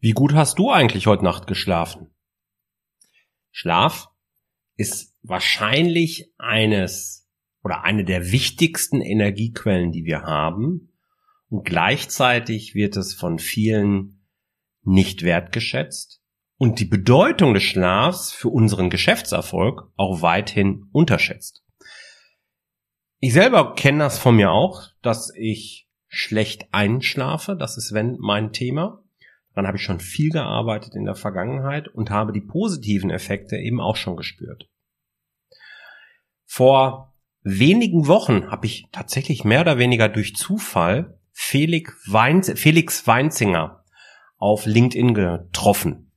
Wie gut hast du eigentlich heute Nacht geschlafen? Schlaf ist wahrscheinlich eines oder eine der wichtigsten Energiequellen, die wir haben. Und gleichzeitig wird es von vielen nicht wertgeschätzt und die Bedeutung des Schlafs für unseren Geschäftserfolg auch weithin unterschätzt. Ich selber kenne das von mir auch, dass ich schlecht einschlafe. Das ist wenn mein Thema. Daran habe ich schon viel gearbeitet in der Vergangenheit und habe die positiven Effekte eben auch schon gespürt. Vor wenigen Wochen habe ich tatsächlich mehr oder weniger durch Zufall Felix, Felix Weinzinger auf LinkedIn getroffen.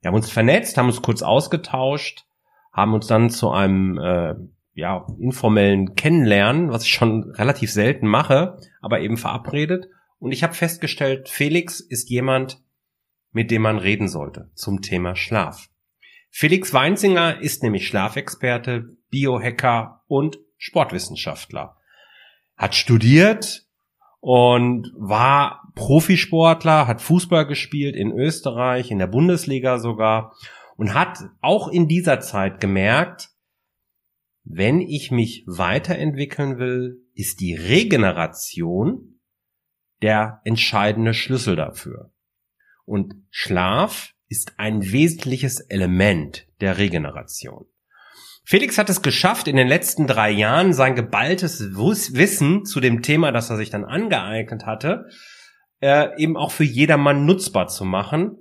Wir haben uns vernetzt, haben uns kurz ausgetauscht, haben uns dann zu einem äh, ja, informellen Kennenlernen, was ich schon relativ selten mache, aber eben verabredet. Und ich habe festgestellt, Felix ist jemand, mit dem man reden sollte zum Thema Schlaf. Felix Weinzinger ist nämlich Schlafexperte, Biohacker und Sportwissenschaftler. Hat studiert und war Profisportler, hat Fußball gespielt in Österreich, in der Bundesliga sogar und hat auch in dieser Zeit gemerkt, wenn ich mich weiterentwickeln will, ist die Regeneration der entscheidende Schlüssel dafür. Und Schlaf ist ein wesentliches Element der Regeneration. Felix hat es geschafft, in den letzten drei Jahren sein geballtes Wissen zu dem Thema, das er sich dann angeeignet hatte, äh, eben auch für jedermann nutzbar zu machen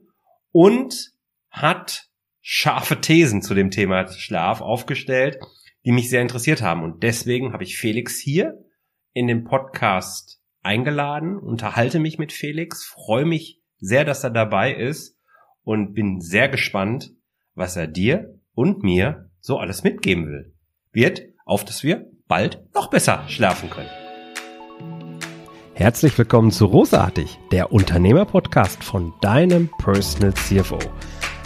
und hat scharfe Thesen zu dem Thema Schlaf aufgestellt, die mich sehr interessiert haben. Und deswegen habe ich Felix hier in dem Podcast eingeladen, unterhalte mich mit Felix, freue mich sehr, dass er dabei ist und bin sehr gespannt, was er dir und mir so alles mitgeben will. Wird, auf dass wir bald noch besser schlafen können. Herzlich willkommen zu Rosartig, der Unternehmerpodcast von deinem Personal CFO.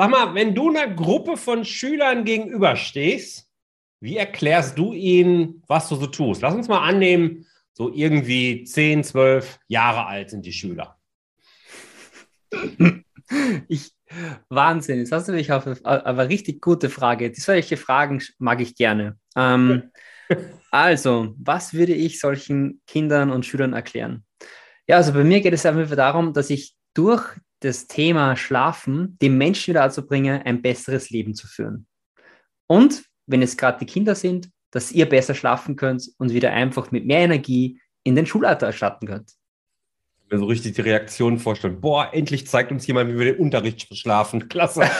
Sag mal, wenn du einer Gruppe von Schülern gegenüberstehst, wie erklärst du ihnen, was du so tust? Lass uns mal annehmen, so irgendwie 10, 12 Jahre alt sind die Schüler. Ich, Wahnsinn, jetzt hast du mich auf eine richtig gute Frage. Die solche Fragen mag ich gerne. Ähm, also, was würde ich solchen Kindern und Schülern erklären? Ja, also bei mir geht es einfach darum, dass ich durch das Thema Schlafen dem Menschen wieder dazu bringen, ein besseres Leben zu führen. Und wenn es gerade die Kinder sind, dass ihr besser schlafen könnt und wieder einfach mit mehr Energie in den Schulalltag starten könnt. Ich mir so richtig die Reaktion vorstellen. Boah, endlich zeigt uns jemand, wie wir den Unterricht schlafen. Klasse.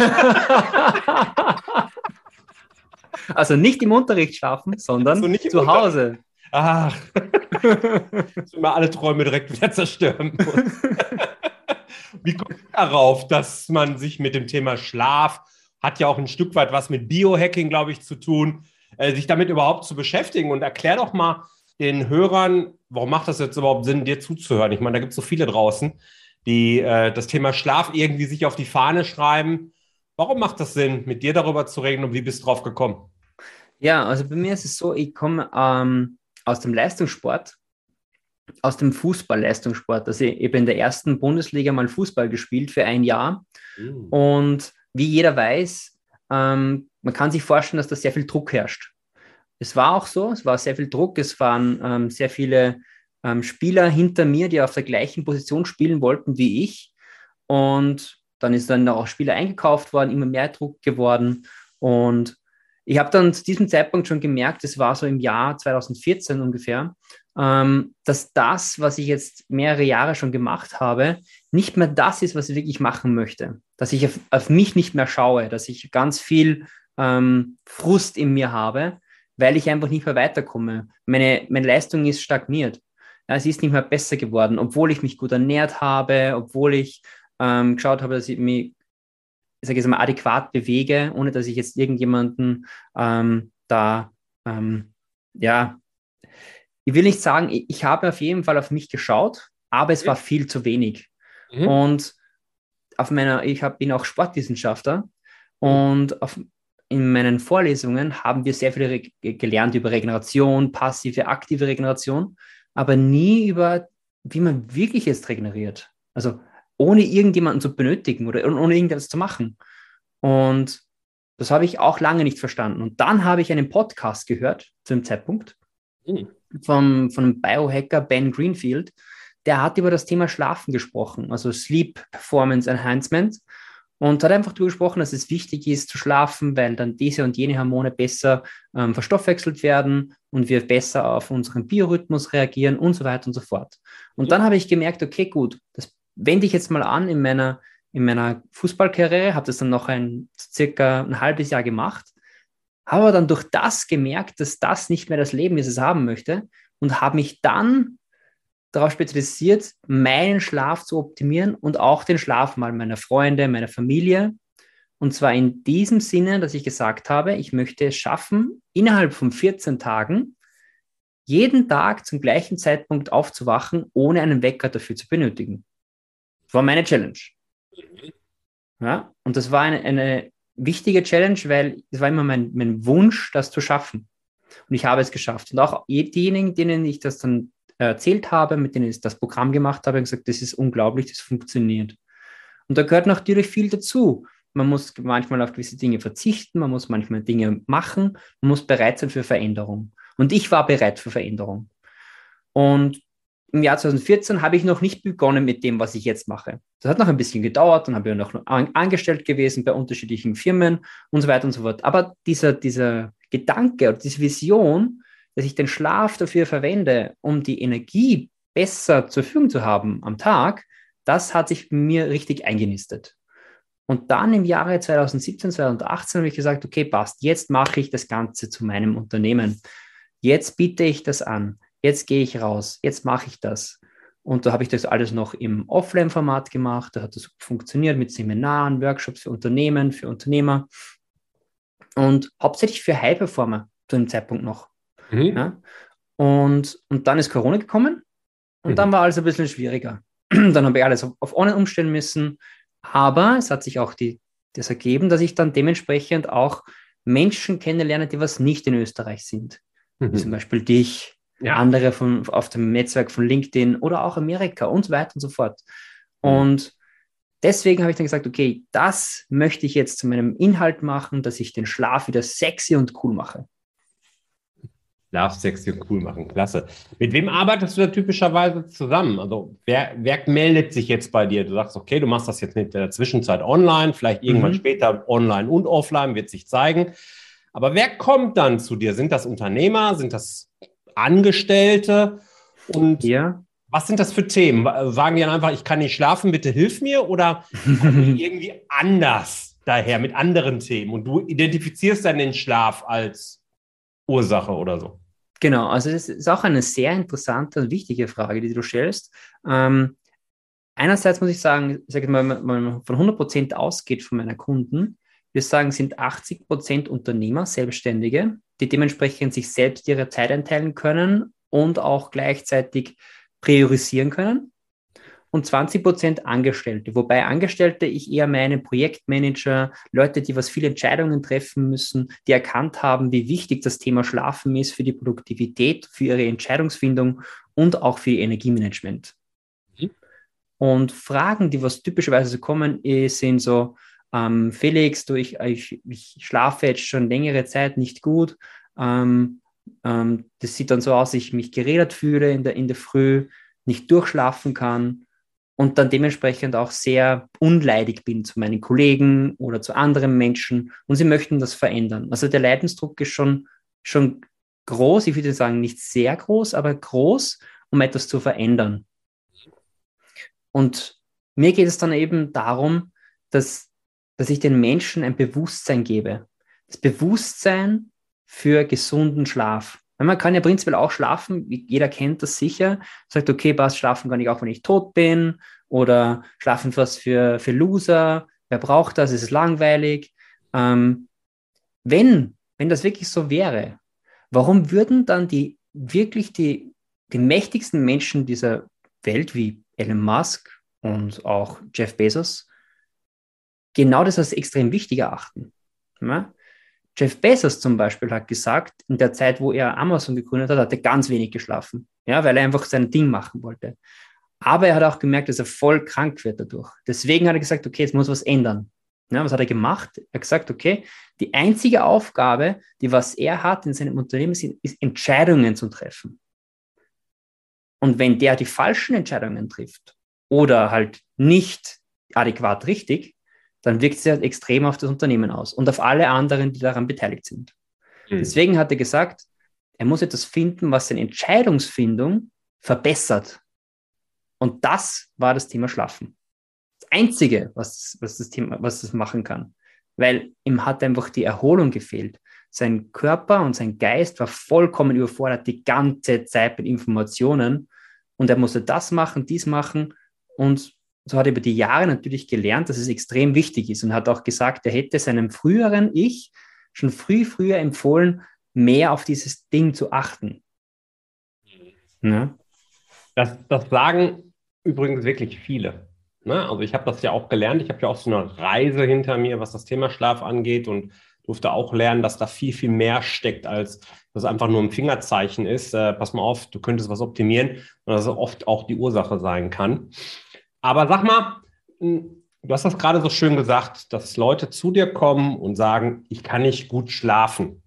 also nicht im Unterricht schlafen, sondern also zu Hause. Ach, dass wir alle Träume direkt wieder zerstören muss. Wie kommt darauf, dass man sich mit dem Thema Schlaf, hat ja auch ein Stück weit was mit Biohacking, glaube ich, zu tun, äh, sich damit überhaupt zu beschäftigen? Und erklär doch mal den Hörern, warum macht das jetzt überhaupt Sinn, dir zuzuhören? Ich meine, da gibt es so viele draußen, die äh, das Thema Schlaf irgendwie sich auf die Fahne schreiben. Warum macht das Sinn, mit dir darüber zu reden und wie bist du drauf gekommen? Ja, also bei mir ist es so, ich komme ähm, aus dem Leistungssport aus dem Fußball-Leistungssport. Also ich habe in der ersten Bundesliga mal Fußball gespielt für ein Jahr. Mhm. Und wie jeder weiß, ähm, man kann sich vorstellen, dass da sehr viel Druck herrscht. Es war auch so, es war sehr viel Druck, es waren ähm, sehr viele ähm, Spieler hinter mir, die auf der gleichen Position spielen wollten wie ich. Und dann ist dann auch Spieler eingekauft worden, immer mehr Druck geworden. Und ich habe dann zu diesem Zeitpunkt schon gemerkt, es war so im Jahr 2014 ungefähr, dass das, was ich jetzt mehrere Jahre schon gemacht habe, nicht mehr das ist, was ich wirklich machen möchte. Dass ich auf, auf mich nicht mehr schaue, dass ich ganz viel ähm, Frust in mir habe, weil ich einfach nicht mehr weiterkomme. Meine, meine Leistung ist stagniert. Ja, es ist nicht mehr besser geworden, obwohl ich mich gut ernährt habe, obwohl ich ähm, geschaut habe, dass ich mich ich sage jetzt mal, adäquat bewege, ohne dass ich jetzt irgendjemanden ähm, da, ähm, ja, ich will nicht sagen, ich, habe auf jeden Fall auf mich geschaut, aber es war viel zu wenig. Mhm. Und auf meiner, ich hab, bin auch Sportwissenschaftler mhm. und auf, in meinen Vorlesungen haben wir sehr viel gelernt über Regeneration, passive, aktive Regeneration, aber nie über, wie man wirklich jetzt regeneriert. Also ohne irgendjemanden zu benötigen oder ohne irgendetwas zu machen. Und das habe ich auch lange nicht verstanden. Und dann habe ich einen Podcast gehört zu dem Zeitpunkt mhm. Vom, von einem Biohacker Ben Greenfield. Der hat über das Thema Schlafen gesprochen, also Sleep Performance Enhancement. Und hat einfach darüber gesprochen, dass es wichtig ist zu schlafen, weil dann diese und jene Hormone besser ähm, verstoffwechselt werden und wir besser auf unseren Biorhythmus reagieren und so weiter und so fort. Und dann habe ich gemerkt, okay, gut, das wende ich jetzt mal an in meiner, in meiner Fußballkarriere, habe das dann noch ein circa ein halbes Jahr gemacht, habe dann durch das gemerkt, dass das nicht mehr das Leben ist, das ich haben möchte und habe mich dann darauf spezialisiert, meinen Schlaf zu optimieren und auch den Schlaf mal meiner Freunde, meiner Familie. Und zwar in diesem Sinne, dass ich gesagt habe, ich möchte es schaffen, innerhalb von 14 Tagen jeden Tag zum gleichen Zeitpunkt aufzuwachen, ohne einen Wecker dafür zu benötigen war meine Challenge. Ja, und das war eine, eine wichtige Challenge, weil es war immer mein, mein Wunsch, das zu schaffen. Und ich habe es geschafft. Und auch diejenigen, denen ich das dann erzählt habe, mit denen ich das Programm gemacht habe, haben gesagt, das ist unglaublich, das funktioniert. Und da gehört natürlich viel dazu. Man muss manchmal auf gewisse Dinge verzichten, man muss manchmal Dinge machen, man muss bereit sein für Veränderung. Und ich war bereit für Veränderung. Und im Jahr 2014 habe ich noch nicht begonnen mit dem, was ich jetzt mache. Das hat noch ein bisschen gedauert, dann habe ich noch angestellt gewesen bei unterschiedlichen Firmen und so weiter und so fort. Aber dieser, dieser Gedanke oder diese Vision, dass ich den Schlaf dafür verwende, um die Energie besser zur Verfügung zu haben am Tag, das hat sich mir richtig eingenistet. Und dann im Jahre 2017, 2018 habe ich gesagt, okay, passt, jetzt mache ich das Ganze zu meinem Unternehmen. Jetzt biete ich das an jetzt gehe ich raus, jetzt mache ich das. Und da habe ich das alles noch im Offline-Format gemacht. Da hat das funktioniert mit Seminaren, Workshops für Unternehmen, für Unternehmer und hauptsächlich für High-Performer zu dem Zeitpunkt noch. Mhm. Ja? Und, und dann ist Corona gekommen und mhm. dann war alles ein bisschen schwieriger. dann habe ich alles auf, auf Online umstellen müssen. Aber es hat sich auch die, das ergeben, dass ich dann dementsprechend auch Menschen kennenlerne, die was nicht in Österreich sind. Mhm. Zum Beispiel dich, ja. andere von, auf dem Netzwerk von LinkedIn oder auch Amerika und so weiter und so fort. Mhm. Und deswegen habe ich dann gesagt, okay, das möchte ich jetzt zu meinem Inhalt machen, dass ich den Schlaf wieder sexy und cool mache. Schlaf sexy und cool machen, klasse. Mit wem arbeitest du da typischerweise zusammen? Also wer, wer meldet sich jetzt bei dir? Du sagst, okay, du machst das jetzt in der Zwischenzeit online, vielleicht irgendwann mhm. später online und offline, wird sich zeigen. Aber wer kommt dann zu dir? Sind das Unternehmer? Sind das Angestellte? Und ja. was sind das für Themen? Sagen die dann einfach, ich kann nicht schlafen, bitte hilf mir? Oder irgendwie anders daher mit anderen Themen? Und du identifizierst dann den Schlaf als Ursache oder so? Genau, also das ist auch eine sehr interessante und wichtige Frage, die du stellst. Ähm, einerseits muss ich sagen, sag ich mal, wenn man von 100 Prozent ausgeht von meiner Kunden, wir sagen, sind 80 Prozent Unternehmer, Selbstständige, die dementsprechend sich selbst ihre Zeit einteilen können und auch gleichzeitig priorisieren können. Und 20 Prozent Angestellte, wobei Angestellte ich eher meine Projektmanager, Leute, die was viele Entscheidungen treffen müssen, die erkannt haben, wie wichtig das Thema Schlafen ist für die Produktivität, für ihre Entscheidungsfindung und auch für ihr Energiemanagement. Mhm. Und Fragen, die was typischerweise kommen, sind so, ähm, Felix, du, ich, ich, ich, schlafe jetzt schon längere Zeit nicht gut. Ähm, ähm, das sieht dann so aus, ich mich geredet fühle in der, in der Früh, nicht durchschlafen kann und dann dementsprechend auch sehr unleidig bin zu meinen Kollegen oder zu anderen Menschen und sie möchten das verändern. Also der Leidensdruck ist schon, schon groß, ich würde sagen nicht sehr groß, aber groß, um etwas zu verändern. Und mir geht es dann eben darum, dass dass ich den Menschen ein Bewusstsein gebe. Das Bewusstsein für gesunden Schlaf. Man kann ja prinzipiell auch schlafen, jeder kennt das sicher, sagt, okay, passt, schlafen kann ich auch, wenn ich tot bin oder schlafen was für, für Loser, wer braucht das, es ist langweilig. Ähm, wenn, wenn das wirklich so wäre, warum würden dann die wirklich die, die mächtigsten Menschen dieser Welt wie Elon Musk und auch Jeff Bezos genau das als extrem wichtig erachten? Ja? Jeff Bezos zum Beispiel hat gesagt, in der Zeit, wo er Amazon gegründet hat, hat er ganz wenig geschlafen, ja, weil er einfach sein Ding machen wollte. Aber er hat auch gemerkt, dass er voll krank wird dadurch. Deswegen hat er gesagt, okay, jetzt muss was ändern. Ja, was hat er gemacht? Er hat gesagt, okay, die einzige Aufgabe, die was er hat in seinem Unternehmen, ist, ist Entscheidungen zu treffen. Und wenn der die falschen Entscheidungen trifft oder halt nicht adäquat richtig, dann wirkt es ja extrem auf das Unternehmen aus und auf alle anderen, die daran beteiligt sind. Mhm. Deswegen hat er gesagt, er muss etwas finden, was seine Entscheidungsfindung verbessert. Und das war das Thema Schlafen. Das Einzige, was, was das Thema, was das machen kann. Weil ihm hat einfach die Erholung gefehlt. Sein Körper und sein Geist war vollkommen überfordert die ganze Zeit mit Informationen. Und er musste das machen, dies machen. Und so hat er über die Jahre natürlich gelernt, dass es extrem wichtig ist und hat auch gesagt, er hätte seinem früheren Ich schon früh, früher empfohlen, mehr auf dieses Ding zu achten. Ja? Das, das sagen übrigens wirklich viele. Ne? Also ich habe das ja auch gelernt. Ich habe ja auch so eine Reise hinter mir, was das Thema Schlaf angeht und durfte auch lernen, dass da viel, viel mehr steckt, als das einfach nur ein Fingerzeichen ist. Äh, pass mal auf, du könntest was optimieren und dass es oft auch die Ursache sein kann. Aber sag mal, hm, du hast das gerade so schön gesagt, dass Leute zu dir kommen und sagen, ich kann nicht gut schlafen.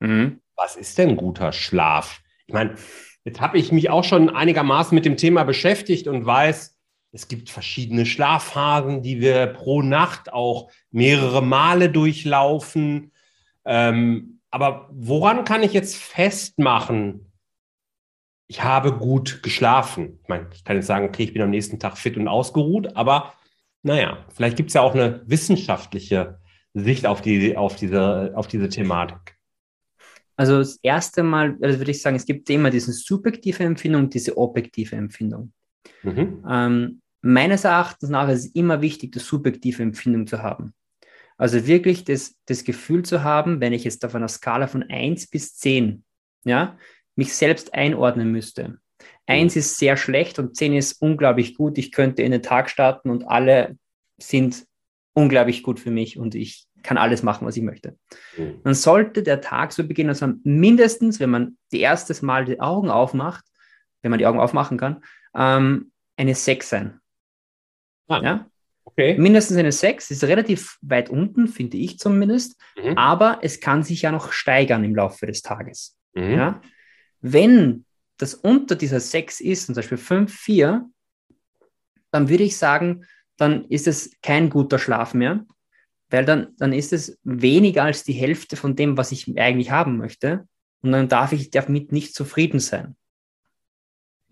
Mhm. Was ist denn guter Schlaf? Ich meine, jetzt habe ich mich auch schon einigermaßen mit dem Thema beschäftigt und weiß, es gibt verschiedene Schlafphasen, die wir pro Nacht auch mehrere Male durchlaufen. Ähm, aber woran kann ich jetzt festmachen, ich habe gut geschlafen. Ich meine, ich kann jetzt sagen, okay, ich bin am nächsten Tag fit und ausgeruht, aber naja, vielleicht gibt es ja auch eine wissenschaftliche Sicht auf, die, auf, diese, auf diese Thematik. Also das erste Mal also würde ich sagen, es gibt immer diese subjektive Empfindung diese objektive Empfindung. Mhm. Ähm, meines Erachtens nach ist es immer wichtig, die subjektive Empfindung zu haben. Also wirklich das, das Gefühl zu haben, wenn ich jetzt auf einer Skala von 1 bis 10, ja, mich selbst einordnen müsste. Eins ist sehr schlecht und zehn ist unglaublich gut. Ich könnte in den Tag starten und alle sind unglaublich gut für mich und ich kann alles machen, was ich möchte. Mhm. Dann sollte der Tag so beginnen, dass man mindestens, wenn man die erstes Mal die Augen aufmacht, wenn man die Augen aufmachen kann, ähm, eine 6 sein. Ah, ja? Okay. Mindestens eine 6 ist relativ weit unten, finde ich zumindest, mhm. aber es kann sich ja noch steigern im Laufe des Tages. Mhm. Ja? Wenn das unter dieser 6 ist, zum Beispiel 5, 4, dann würde ich sagen, dann ist es kein guter Schlaf mehr, weil dann, dann ist es weniger als die Hälfte von dem, was ich eigentlich haben möchte. Und dann darf ich damit nicht zufrieden sein.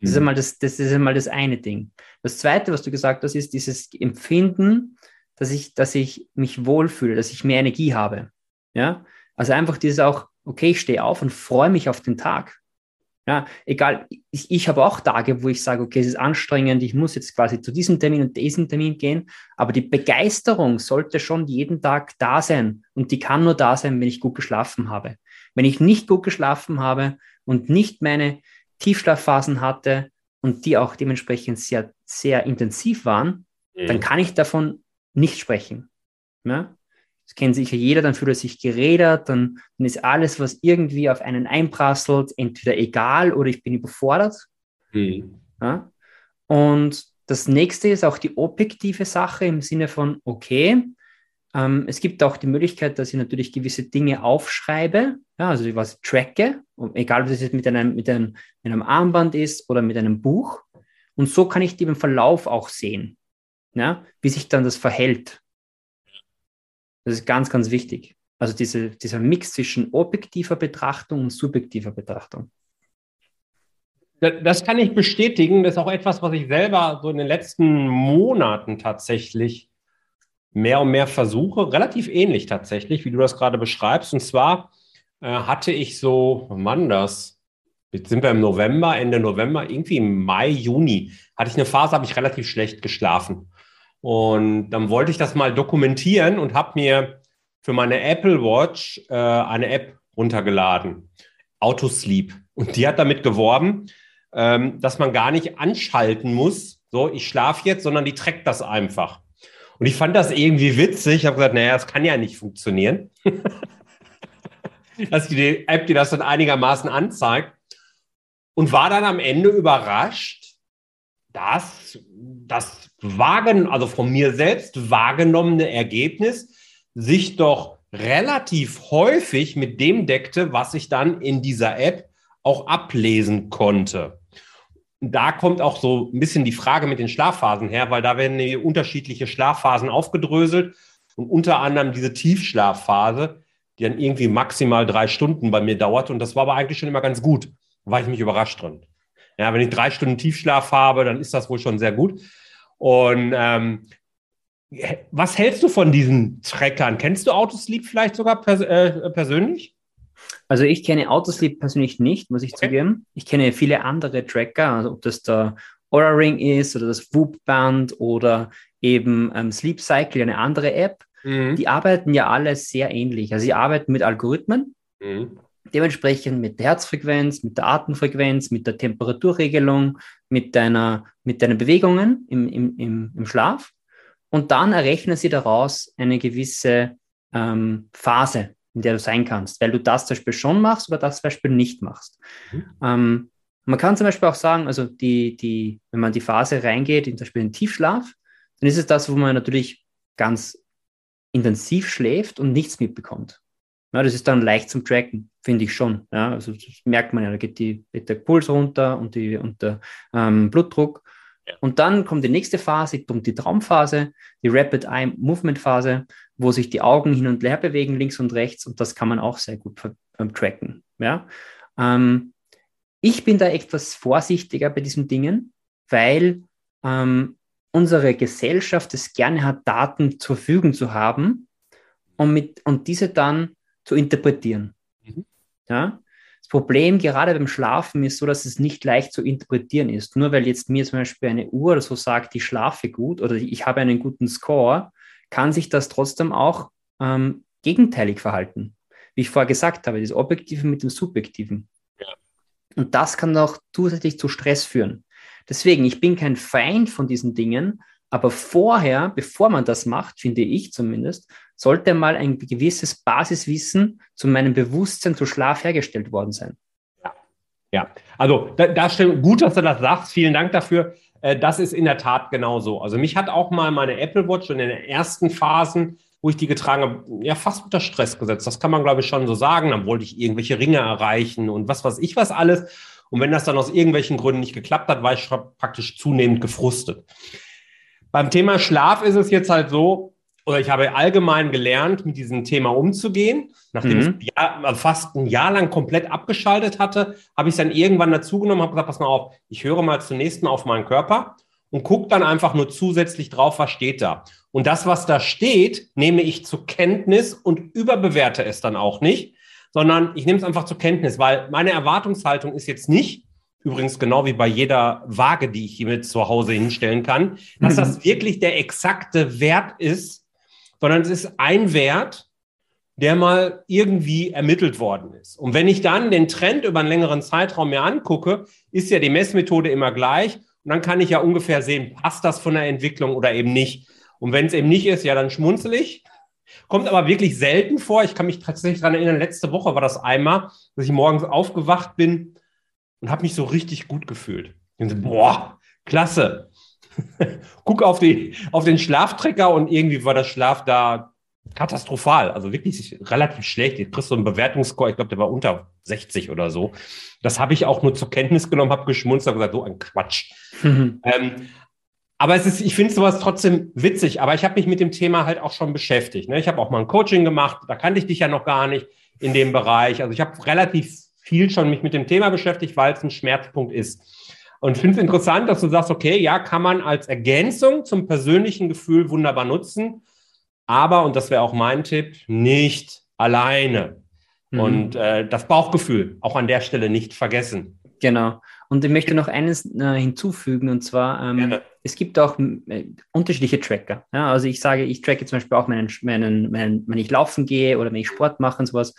Das ist, mhm. einmal das, das ist einmal das eine Ding. Das zweite, was du gesagt hast, ist dieses Empfinden, dass ich, dass ich mich wohlfühle, dass ich mehr Energie habe. Ja? Also einfach dieses auch, okay, ich stehe auf und freue mich auf den Tag. Ja, egal, ich, ich habe auch Tage, wo ich sage, okay, es ist anstrengend, ich muss jetzt quasi zu diesem Termin und diesem Termin gehen, aber die Begeisterung sollte schon jeden Tag da sein und die kann nur da sein, wenn ich gut geschlafen habe. Wenn ich nicht gut geschlafen habe und nicht meine Tiefschlafphasen hatte und die auch dementsprechend sehr, sehr intensiv waren, mhm. dann kann ich davon nicht sprechen. Ja? Das kennt sicher jeder, dann fühlt er sich gerädert, dann, dann ist alles, was irgendwie auf einen einprasselt, entweder egal oder ich bin überfordert. Mhm. Ja? Und das nächste ist auch die objektive Sache im Sinne von, okay, ähm, es gibt auch die Möglichkeit, dass ich natürlich gewisse Dinge aufschreibe, ja, also was tracke, egal ob das jetzt mit einem, mit, einem, mit einem Armband ist oder mit einem Buch. Und so kann ich den Verlauf auch sehen, ja, wie sich dann das verhält. Das ist ganz, ganz wichtig. Also diese, dieser Mix zwischen objektiver Betrachtung und subjektiver Betrachtung. Das kann ich bestätigen. Das ist auch etwas, was ich selber so in den letzten Monaten tatsächlich mehr und mehr versuche. Relativ ähnlich tatsächlich, wie du das gerade beschreibst. Und zwar äh, hatte ich so, Mann, das, jetzt sind wir im November, Ende November, irgendwie im Mai, Juni, hatte ich eine Phase, habe ich relativ schlecht geschlafen. Und dann wollte ich das mal dokumentieren und habe mir für meine Apple Watch äh, eine App runtergeladen, Autosleep. Und die hat damit geworben, ähm, dass man gar nicht anschalten muss, so ich schlafe jetzt, sondern die trägt das einfach. Und ich fand das irgendwie witzig. Ich habe gesagt, naja, das kann ja nicht funktionieren. dass die App dir das dann einigermaßen anzeigt. Und war dann am Ende überrascht, dass das wagen, also von mir selbst wahrgenommene Ergebnis sich doch relativ häufig mit dem deckte, was ich dann in dieser App auch ablesen konnte. Da kommt auch so ein bisschen die Frage mit den Schlafphasen her, weil da werden unterschiedliche Schlafphasen aufgedröselt und unter anderem diese Tiefschlafphase, die dann irgendwie maximal drei Stunden bei mir dauert. Und das war aber eigentlich schon immer ganz gut. War ich mich überrascht drin. Ja, wenn ich drei Stunden Tiefschlaf habe, dann ist das wohl schon sehr gut. Und ähm, was hältst du von diesen Trackern? Kennst du Autosleep vielleicht sogar pers äh, persönlich? Also ich kenne Autosleep persönlich nicht, muss ich okay. zugeben. Ich kenne viele andere Tracker, also ob das der Aura Ring ist oder das Whoop Band oder eben ähm, Sleep Cycle, eine andere App. Mhm. Die arbeiten ja alle sehr ähnlich. Also sie arbeiten mit Algorithmen, mhm. Dementsprechend mit der Herzfrequenz, mit der Atemfrequenz, mit der Temperaturregelung, mit deiner, mit deinen Bewegungen im, im, im, im Schlaf. Und dann errechnen sie daraus eine gewisse ähm, Phase, in der du sein kannst, weil du das zum Beispiel schon machst oder das zum Beispiel nicht machst. Mhm. Ähm, man kann zum Beispiel auch sagen, also die, die, wenn man die Phase reingeht, in zum Beispiel in Tiefschlaf, dann ist es das, wo man natürlich ganz intensiv schläft und nichts mitbekommt. Ja, das ist dann leicht zum Tracken, finde ich schon. Ja, also das merkt man ja, da geht, die, geht der Puls runter und, die, und der ähm, Blutdruck. Und dann kommt die nächste Phase, die Traumphase, die Rapid Eye Movement Phase, wo sich die Augen hin und her bewegen, links und rechts, und das kann man auch sehr gut ähm, tracken. Ja? Ähm, ich bin da etwas vorsichtiger bei diesen Dingen, weil ähm, unsere Gesellschaft es gerne hat, Daten zur Verfügung zu haben und, mit, und diese dann zu interpretieren. Mhm. Ja? Das Problem gerade beim Schlafen ist so, dass es nicht leicht zu interpretieren ist. Nur weil jetzt mir zum Beispiel eine Uhr oder so sagt, ich schlafe gut oder ich habe einen guten Score, kann sich das trotzdem auch ähm, gegenteilig verhalten. Wie ich vorher gesagt habe, das Objektive mit dem Subjektiven. Ja. Und das kann auch zusätzlich zu Stress führen. Deswegen, ich bin kein Feind von diesen Dingen, aber vorher, bevor man das macht, finde ich zumindest, sollte mal ein gewisses Basiswissen zu meinem Bewusstsein zu Schlaf hergestellt worden sein. Ja, ja. Also da, da stimmt, gut, dass du das sagst. Vielen Dank dafür. Äh, das ist in der Tat genau so. Also mich hat auch mal meine Apple Watch in den ersten Phasen, wo ich die getragen habe, ja fast unter Stress gesetzt. Das kann man, glaube ich, schon so sagen. Dann wollte ich irgendwelche Ringe erreichen und was weiß ich was alles. Und wenn das dann aus irgendwelchen Gründen nicht geklappt hat, war ich praktisch zunehmend gefrustet. Beim Thema Schlaf ist es jetzt halt so, oder ich habe allgemein gelernt, mit diesem Thema umzugehen. Nachdem mhm. ich Jahr, also fast ein Jahr lang komplett abgeschaltet hatte, habe ich es dann irgendwann dazugenommen, habe gesagt, pass mal auf, ich höre mal zunächst mal auf meinen Körper und gucke dann einfach nur zusätzlich drauf, was steht da. Und das, was da steht, nehme ich zur Kenntnis und überbewerte es dann auch nicht, sondern ich nehme es einfach zur Kenntnis, weil meine Erwartungshaltung ist jetzt nicht, übrigens genau wie bei jeder Waage, die ich hier mit zu Hause hinstellen kann, dass das mhm. wirklich der exakte Wert ist, sondern es ist ein Wert, der mal irgendwie ermittelt worden ist. Und wenn ich dann den Trend über einen längeren Zeitraum mir angucke, ist ja die Messmethode immer gleich. Und dann kann ich ja ungefähr sehen, passt das von der Entwicklung oder eben nicht. Und wenn es eben nicht ist, ja, dann schmunzel ich. Kommt aber wirklich selten vor. Ich kann mich tatsächlich daran erinnern, letzte Woche war das einmal, dass ich morgens aufgewacht bin und habe mich so richtig gut gefühlt. Und so, boah, klasse. Guck auf, die, auf den Schlaftrecker und irgendwie war der Schlaf da katastrophal. Also wirklich relativ schlecht. Ich kriegst so einen Bewertungsscore, ich glaube, der war unter 60 oder so. Das habe ich auch nur zur Kenntnis genommen, habe geschmunzelt und gesagt, so ein Quatsch. Mhm. Ähm, aber es ist, ich finde sowas trotzdem witzig. Aber ich habe mich mit dem Thema halt auch schon beschäftigt. Ne? Ich habe auch mal ein Coaching gemacht, da kannte ich dich ja noch gar nicht in dem Bereich. Also ich habe relativ viel schon mich mit dem Thema beschäftigt, weil es ein Schmerzpunkt ist. Und finde es interessant, dass du sagst, okay, ja, kann man als Ergänzung zum persönlichen Gefühl wunderbar nutzen, aber, und das wäre auch mein Tipp, nicht alleine. Mhm. Und äh, das Bauchgefühl auch an der Stelle nicht vergessen. Genau. Und ich möchte noch eines äh, hinzufügen, und zwar, ähm, es gibt auch äh, unterschiedliche Tracker. Ja? Also ich sage, ich tracke zum Beispiel auch meinen, meinen, meinen, wenn ich laufen gehe oder wenn ich Sport mache und sowas.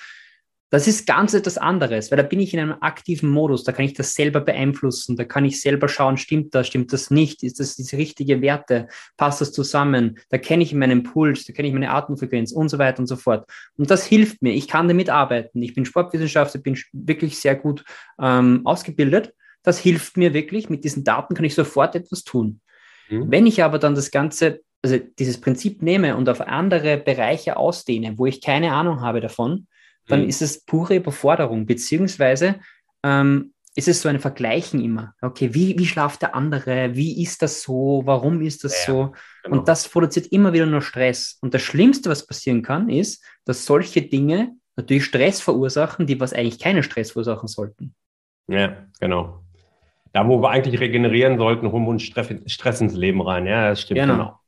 Das ist ganz etwas anderes, weil da bin ich in einem aktiven Modus, da kann ich das selber beeinflussen, da kann ich selber schauen, stimmt das, stimmt das nicht, ist das diese richtige Werte, passt das zusammen, da kenne ich meinen Puls, da kenne ich meine Atemfrequenz und so weiter und so fort. Und das hilft mir, ich kann damit arbeiten. Ich bin Sportwissenschaftler, bin wirklich sehr gut ähm, ausgebildet. Das hilft mir wirklich, mit diesen Daten kann ich sofort etwas tun. Mhm. Wenn ich aber dann das Ganze also dieses Prinzip nehme und auf andere Bereiche ausdehne, wo ich keine Ahnung habe davon, dann mhm. ist es pure Überforderung, beziehungsweise ähm, ist es so ein Vergleichen immer. Okay, wie, wie schlaft der andere? Wie ist das so? Warum ist das ja, so? Genau. Und das produziert immer wieder nur Stress. Und das Schlimmste, was passieren kann, ist, dass solche Dinge natürlich Stress verursachen, die was eigentlich keinen Stress verursachen sollten. Ja, genau. Da, wo wir eigentlich regenerieren sollten, holen wir uns Stress ins Leben rein. Ja, das stimmt. Genau. genau.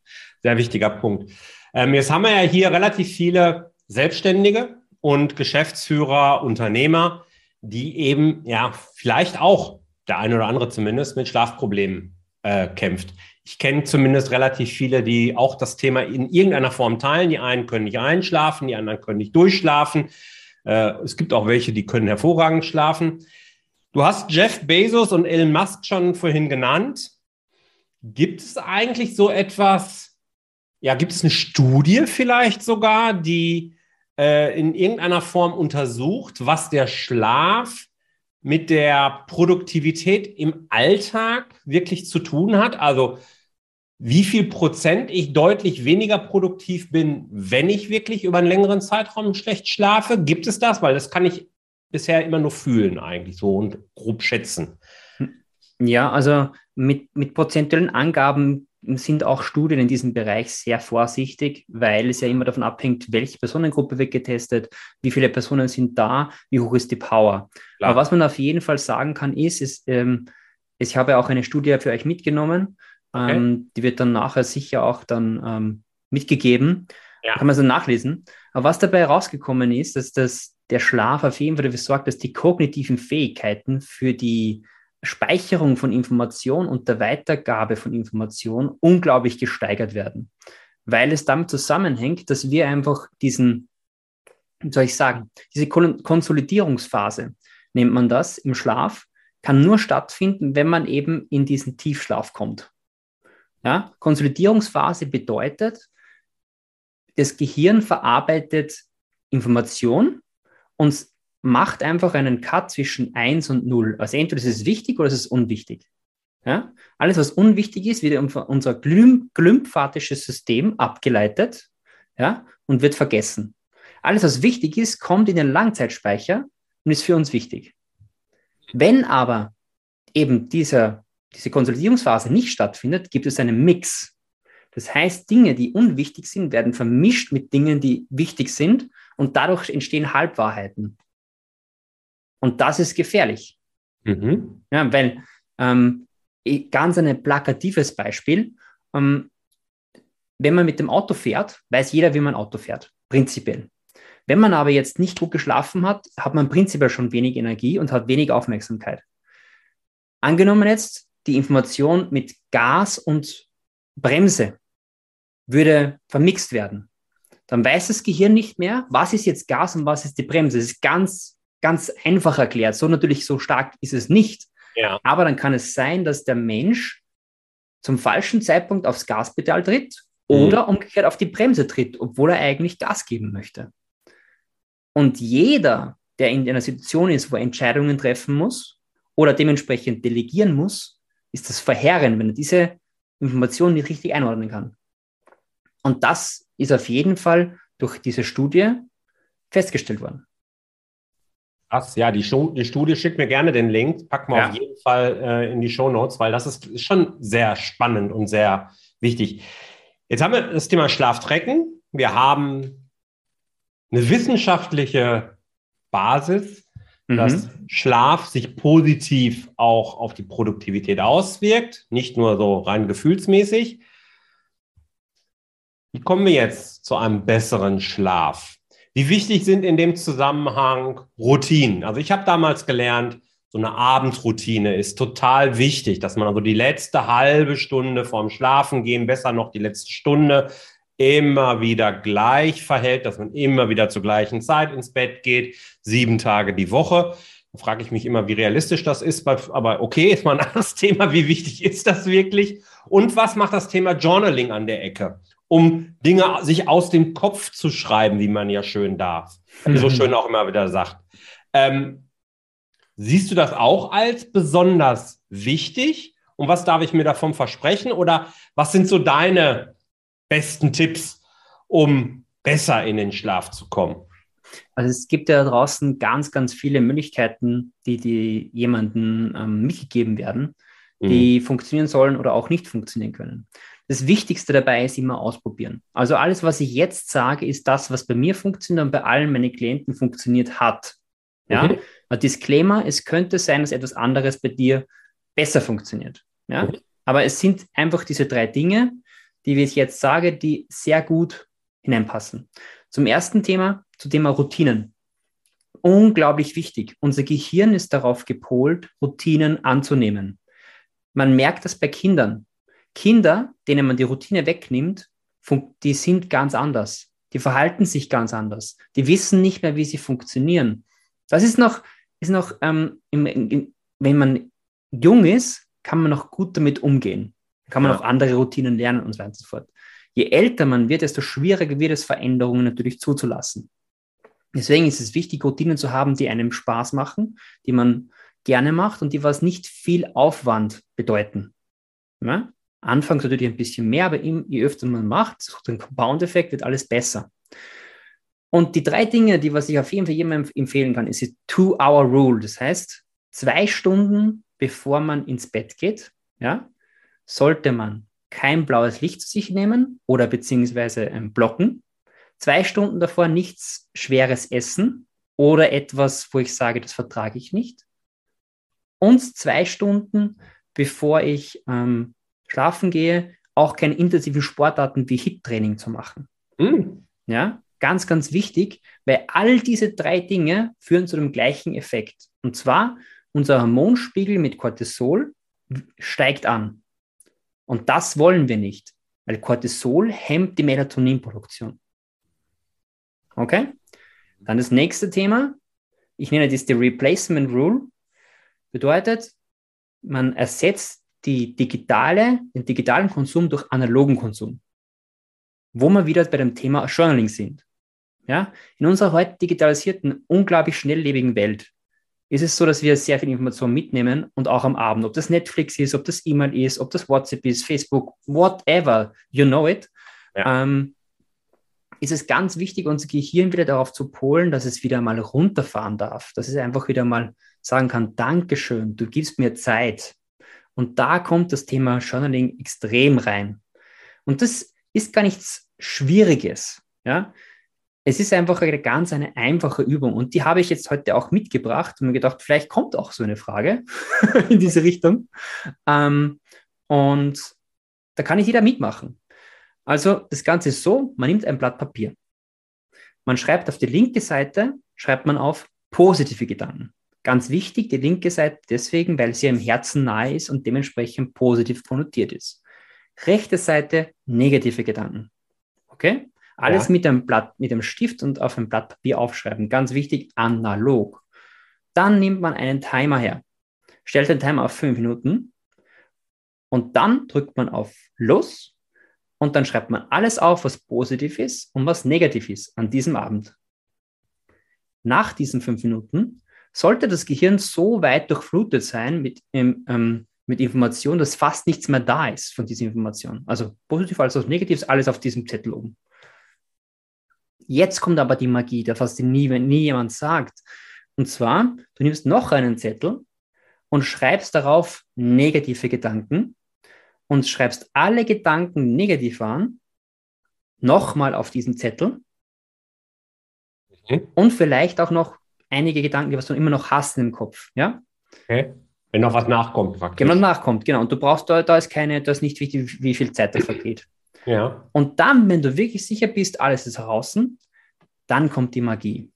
Sehr wichtiger Punkt. Ähm, jetzt haben wir ja hier relativ viele Selbstständige, und Geschäftsführer, Unternehmer, die eben ja vielleicht auch der eine oder andere zumindest mit Schlafproblemen äh, kämpft. Ich kenne zumindest relativ viele, die auch das Thema in irgendeiner Form teilen. Die einen können nicht einschlafen, die anderen können nicht durchschlafen. Äh, es gibt auch welche, die können hervorragend schlafen. Du hast Jeff Bezos und Elon Musk schon vorhin genannt. Gibt es eigentlich so etwas, ja, gibt es eine Studie vielleicht sogar, die äh, in irgendeiner Form untersucht, was der Schlaf mit der Produktivität im Alltag wirklich zu tun hat? Also wie viel Prozent ich deutlich weniger produktiv bin, wenn ich wirklich über einen längeren Zeitraum schlecht schlafe? Gibt es das? Weil das kann ich bisher immer nur fühlen eigentlich so und grob schätzen. Ja, also mit, mit prozentuellen Angaben sind auch Studien in diesem Bereich sehr vorsichtig, weil es ja immer davon abhängt, welche Personengruppe wird getestet, wie viele Personen sind da, wie hoch ist die Power. Klar. Aber was man auf jeden Fall sagen kann, ist, ist ähm, ich habe auch eine Studie für euch mitgenommen, okay. ähm, die wird dann nachher sicher auch dann ähm, mitgegeben. Ja. Kann man so nachlesen. Aber was dabei herausgekommen ist, dass das, der Schlaf auf jeden Fall dafür sorgt, dass die kognitiven Fähigkeiten für die Speicherung von Information und der Weitergabe von Information unglaublich gesteigert werden, weil es damit zusammenhängt, dass wir einfach diesen, wie soll ich sagen, diese Konsolidierungsphase, nennt man das im Schlaf, kann nur stattfinden, wenn man eben in diesen Tiefschlaf kommt. Ja? Konsolidierungsphase bedeutet, das Gehirn verarbeitet Information und macht einfach einen Cut zwischen 1 und 0. Also entweder ist es wichtig oder ist es ist unwichtig. Ja? Alles, was unwichtig ist, wird unser glymphatisches System abgeleitet ja? und wird vergessen. Alles, was wichtig ist, kommt in den Langzeitspeicher und ist für uns wichtig. Wenn aber eben dieser, diese Konsolidierungsphase nicht stattfindet, gibt es einen Mix. Das heißt, Dinge, die unwichtig sind, werden vermischt mit Dingen, die wichtig sind und dadurch entstehen Halbwahrheiten. Und das ist gefährlich. Mhm. Ja, weil ähm, ganz ein plakatives Beispiel, ähm, wenn man mit dem Auto fährt, weiß jeder, wie man Auto fährt, prinzipiell. Wenn man aber jetzt nicht gut geschlafen hat, hat man prinzipiell schon wenig Energie und hat wenig Aufmerksamkeit. Angenommen jetzt, die Information mit Gas und Bremse würde vermixt werden. Dann weiß das Gehirn nicht mehr, was ist jetzt Gas und was ist die Bremse. Das ist ganz ganz einfach erklärt. So natürlich, so stark ist es nicht. Ja. Aber dann kann es sein, dass der Mensch zum falschen Zeitpunkt aufs Gaspedal tritt mhm. oder umgekehrt auf die Bremse tritt, obwohl er eigentlich Gas geben möchte. Und jeder, der in einer Situation ist, wo er Entscheidungen treffen muss oder dementsprechend delegieren muss, ist das verheerend, wenn er diese Informationen nicht richtig einordnen kann. Und das ist auf jeden Fall durch diese Studie festgestellt worden. Krass, ja, die, Show, die Studie schickt mir gerne den Link, packen wir ja. auf jeden Fall äh, in die Show Notes, weil das ist schon sehr spannend und sehr wichtig. Jetzt haben wir das Thema Schlaftrecken. Wir haben eine wissenschaftliche Basis, mhm. dass Schlaf sich positiv auch auf die Produktivität auswirkt, nicht nur so rein gefühlsmäßig. Wie kommen wir jetzt zu einem besseren Schlaf? Wie wichtig sind in dem Zusammenhang Routinen? Also ich habe damals gelernt, so eine Abendroutine ist total wichtig, dass man also die letzte halbe Stunde vorm Schlafen gehen, besser noch die letzte Stunde, immer wieder gleich verhält, dass man immer wieder zur gleichen Zeit ins Bett geht, sieben Tage die Woche. Da frage ich mich immer, wie realistisch das ist, aber okay, ist mal ein anderes Thema. Wie wichtig ist das wirklich? Und was macht das Thema Journaling an der Ecke? Um Dinge sich aus dem Kopf zu schreiben, wie man ja schön darf, mhm. so schön auch immer wieder sagt. Ähm, siehst du das auch als besonders wichtig? Und was darf ich mir davon versprechen? Oder was sind so deine besten Tipps, um besser in den Schlaf zu kommen? Also es gibt ja draußen ganz, ganz viele Möglichkeiten, die, die jemandem ähm, mitgegeben werden, die mhm. funktionieren sollen oder auch nicht funktionieren können. Das Wichtigste dabei ist immer ausprobieren. Also alles, was ich jetzt sage, ist das, was bei mir funktioniert und bei allen meinen Klienten funktioniert hat. Ja? Okay. Ein Disclaimer, es könnte sein, dass etwas anderes bei dir besser funktioniert. Ja? Okay. Aber es sind einfach diese drei Dinge, die wie ich jetzt sage, die sehr gut hineinpassen. Zum ersten Thema, zu Thema Routinen. Unglaublich wichtig. Unser Gehirn ist darauf gepolt, Routinen anzunehmen. Man merkt das bei Kindern. Kinder, denen man die Routine wegnimmt, die sind ganz anders. Die verhalten sich ganz anders. Die wissen nicht mehr, wie sie funktionieren. Das ist noch, ist noch ähm, im, im, wenn man jung ist, kann man noch gut damit umgehen. Kann man ja. auch andere Routinen lernen und so weiter und so fort. Je älter man wird, desto schwieriger wird es, Veränderungen natürlich zuzulassen. Deswegen ist es wichtig, Routinen zu haben, die einem Spaß machen, die man gerne macht und die was nicht viel Aufwand bedeuten. Ja? Anfangs natürlich ein bisschen mehr, aber je öfter man macht, durch den Compound-Effekt wird alles besser. Und die drei Dinge, die was ich auf jeden Fall jemandem empfehlen kann, ist die Two-Hour-Rule. Das heißt, zwei Stunden bevor man ins Bett geht, ja, sollte man kein blaues Licht zu sich nehmen oder beziehungsweise ähm, blocken. Zwei Stunden davor nichts Schweres essen oder etwas, wo ich sage, das vertrage ich nicht. Und zwei Stunden bevor ich ähm, schlafen gehe, auch keine intensiven Sportarten wie Hit-Training zu machen. Mm. Ja, Ganz, ganz wichtig, weil all diese drei Dinge führen zu dem gleichen Effekt. Und zwar, unser Hormonspiegel mit Cortisol steigt an. Und das wollen wir nicht, weil Cortisol hemmt die Melatoninproduktion. Okay? Dann das nächste Thema. Ich nenne das die Replacement Rule. Bedeutet, man ersetzt die digitale, den digitalen Konsum durch analogen Konsum. Wo wir wieder bei dem Thema Journaling sind. Ja? In unserer heute digitalisierten, unglaublich schnelllebigen Welt ist es so, dass wir sehr viel Information mitnehmen und auch am Abend, ob das Netflix ist, ob das E-Mail ist, ob das WhatsApp ist, Facebook, whatever, you know it, ja. ähm, ist es ganz wichtig, unser Gehirn wieder darauf zu polen, dass es wieder mal runterfahren darf, dass es einfach wieder mal sagen kann, Dankeschön, du gibst mir Zeit. Und da kommt das Thema Journaling extrem rein. Und das ist gar nichts Schwieriges. Ja? Es ist einfach eine ganz eine einfache Übung und die habe ich jetzt heute auch mitgebracht und mir gedacht, vielleicht kommt auch so eine Frage in diese Richtung. Ähm, und da kann ich jeder mitmachen. Also das Ganze ist so, man nimmt ein Blatt Papier. Man schreibt auf die linke Seite, schreibt man auf positive Gedanken. Ganz wichtig, die linke Seite deswegen, weil sie im Herzen nahe ist und dementsprechend positiv konnotiert ist. Rechte Seite negative Gedanken. Okay? Alles ja. mit einem Blatt, mit einem Stift und auf einem Blatt Papier aufschreiben. Ganz wichtig, analog. Dann nimmt man einen Timer her, stellt den Timer auf fünf Minuten und dann drückt man auf Los und dann schreibt man alles auf, was positiv ist und was negativ ist an diesem Abend. Nach diesen fünf Minuten sollte das Gehirn so weit durchflutet sein mit, ähm, mit Informationen, dass fast nichts mehr da ist von dieser Information. Also positiv als auch negativ ist alles auf diesem Zettel oben. Jetzt kommt aber die Magie, das was dir nie, nie jemand sagt. Und zwar, du nimmst noch einen Zettel und schreibst darauf negative Gedanken und schreibst alle Gedanken negativ an, nochmal auf diesen Zettel mhm. und vielleicht auch noch einige Gedanken, die was du immer noch hast im Kopf. Ja? Okay. Wenn noch was nachkommt, praktisch. Genau, nachkommt, genau. Und du brauchst da, da ist keine, da ist nicht wichtig, wie viel Zeit da vergeht. Ja. Und dann, wenn du wirklich sicher bist, alles ist draußen, dann kommt die Magie.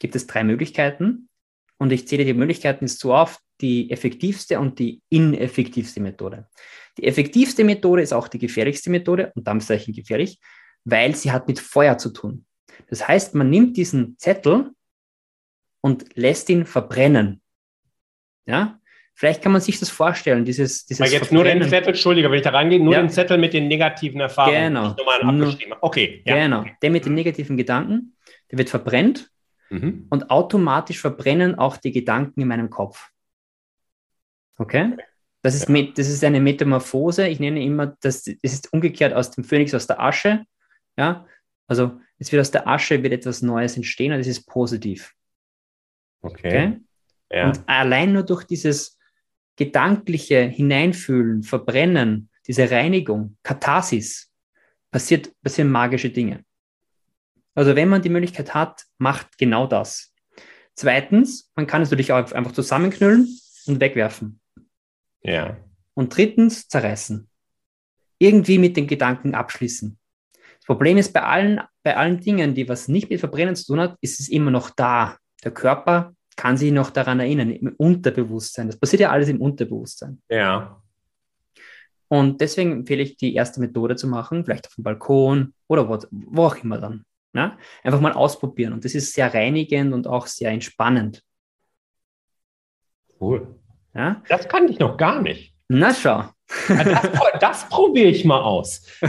Gibt es drei Möglichkeiten und ich zähle die Möglichkeiten jetzt so auf, die effektivste und die ineffektivste Methode. Die effektivste Methode ist auch die gefährlichste Methode und damit sage ich gefährlich, weil sie hat mit Feuer zu tun. Das heißt, man nimmt diesen Zettel und lässt ihn verbrennen. Ja? Vielleicht kann man sich das vorstellen, dieses, dieses Weil jetzt nur den Zettel, Entschuldige, wenn ich da rangehe, nur ja. den Zettel mit den negativen Erfahrungen. Genau. Nur, okay. Ja. Genau. Der mit den negativen Gedanken, der wird verbrennt mhm. und automatisch verbrennen auch die Gedanken in meinem Kopf. Okay? Das ist, ja. das ist eine Metamorphose. Ich nenne immer, das, das ist umgekehrt aus dem Phönix aus der Asche. Ja, also es wird aus der Asche wird etwas Neues entstehen und das ist positiv. Okay. okay? Ja. Und allein nur durch dieses gedankliche Hineinfühlen, Verbrennen, diese Reinigung, Katharsis, passiert, passieren magische Dinge. Also wenn man die Möglichkeit hat, macht genau das. Zweitens, man kann es natürlich auch einfach zusammenknüllen und wegwerfen. Ja. Und drittens, zerreißen. Irgendwie mit den Gedanken abschließen. Das Problem ist bei allen, bei allen Dingen, die was nicht mit Verbrennen zu tun hat, ist es immer noch da. Der Körper kann sich noch daran erinnern, im Unterbewusstsein. Das passiert ja alles im Unterbewusstsein. Ja. Und deswegen empfehle ich, die erste Methode zu machen, vielleicht auf dem Balkon oder wo, wo auch immer dann. Ne? Einfach mal ausprobieren. Und das ist sehr reinigend und auch sehr entspannend. Cool. Ja? Das kann ich noch gar nicht. Na schau. das, das probiere ich mal aus.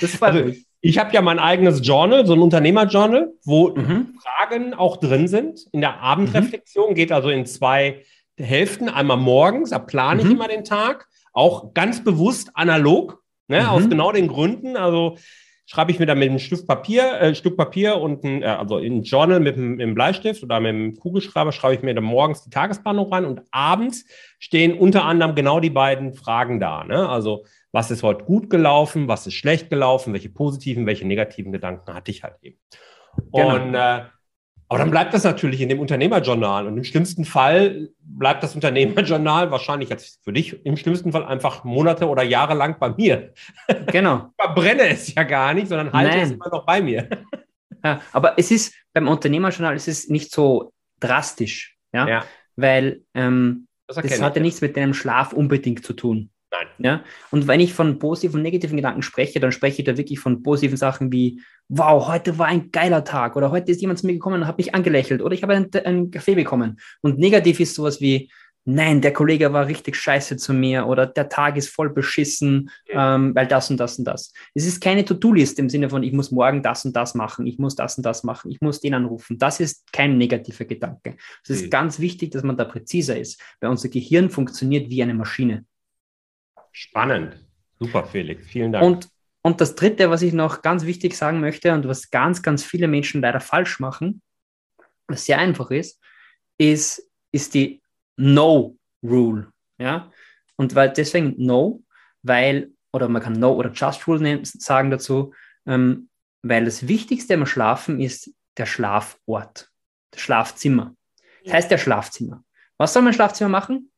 das war also, ich habe ja mein eigenes Journal, so ein Unternehmerjournal, wo mhm. Fragen auch drin sind. In der Abendreflexion mhm. geht also in zwei Hälften. Einmal morgens, da plane ich mhm. immer den Tag, auch ganz bewusst analog, ne, aus mhm. genau den Gründen. Also schreibe ich mir dann mit einem Stift Papier, äh, Stück Papier und ein, äh, also in Journal mit einem Bleistift oder mit einem Kugelschreiber schreibe ich mir dann morgens die Tagesplanung rein und abends stehen unter anderem genau die beiden Fragen da. Ne? Also was ist heute gut gelaufen, was ist schlecht gelaufen, welche positiven, welche negativen Gedanken hatte ich halt eben. Genau. Und äh, aber dann bleibt das natürlich in dem Unternehmerjournal. Und im schlimmsten Fall bleibt das Unternehmerjournal wahrscheinlich jetzt für dich im schlimmsten Fall einfach Monate oder Jahre lang bei mir. Genau. Ich verbrenne es ja gar nicht, sondern halte Nein. es immer noch bei mir. Ja, aber es ist beim Unternehmerjournal es ist nicht so drastisch, ja, ja. weil ähm, das, das hat ja nichts mit deinem Schlaf unbedingt zu tun. Nein. Ja? Und wenn ich von positiven und negativen Gedanken spreche, dann spreche ich da wirklich von positiven Sachen wie, wow, heute war ein geiler Tag oder heute ist jemand zu mir gekommen und hat mich angelächelt oder ich habe einen, einen Kaffee bekommen. Und negativ ist sowas wie, nein, der Kollege war richtig scheiße zu mir oder der Tag ist voll beschissen, ja. ähm, weil das und das und das. Es ist keine To-Do-List im Sinne von, ich muss morgen das und das machen, ich muss das und das machen, ich muss den anrufen. Das ist kein negativer Gedanke. Es ist ja. ganz wichtig, dass man da präziser ist, weil unser Gehirn funktioniert wie eine Maschine. Spannend. Super, Felix. Vielen Dank. Und, und das Dritte, was ich noch ganz wichtig sagen möchte und was ganz, ganz viele Menschen leider falsch machen, was sehr einfach ist, ist, ist die No-Rule. Ja? Und weil deswegen No, weil, oder man kann No oder Just Rule nehmen, sagen dazu, ähm, weil das Wichtigste am Schlafen ist der Schlafort, das Schlafzimmer. Das heißt der Schlafzimmer. Was soll mein Schlafzimmer machen?